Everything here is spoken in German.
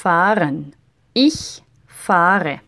fahren. Ich fahre.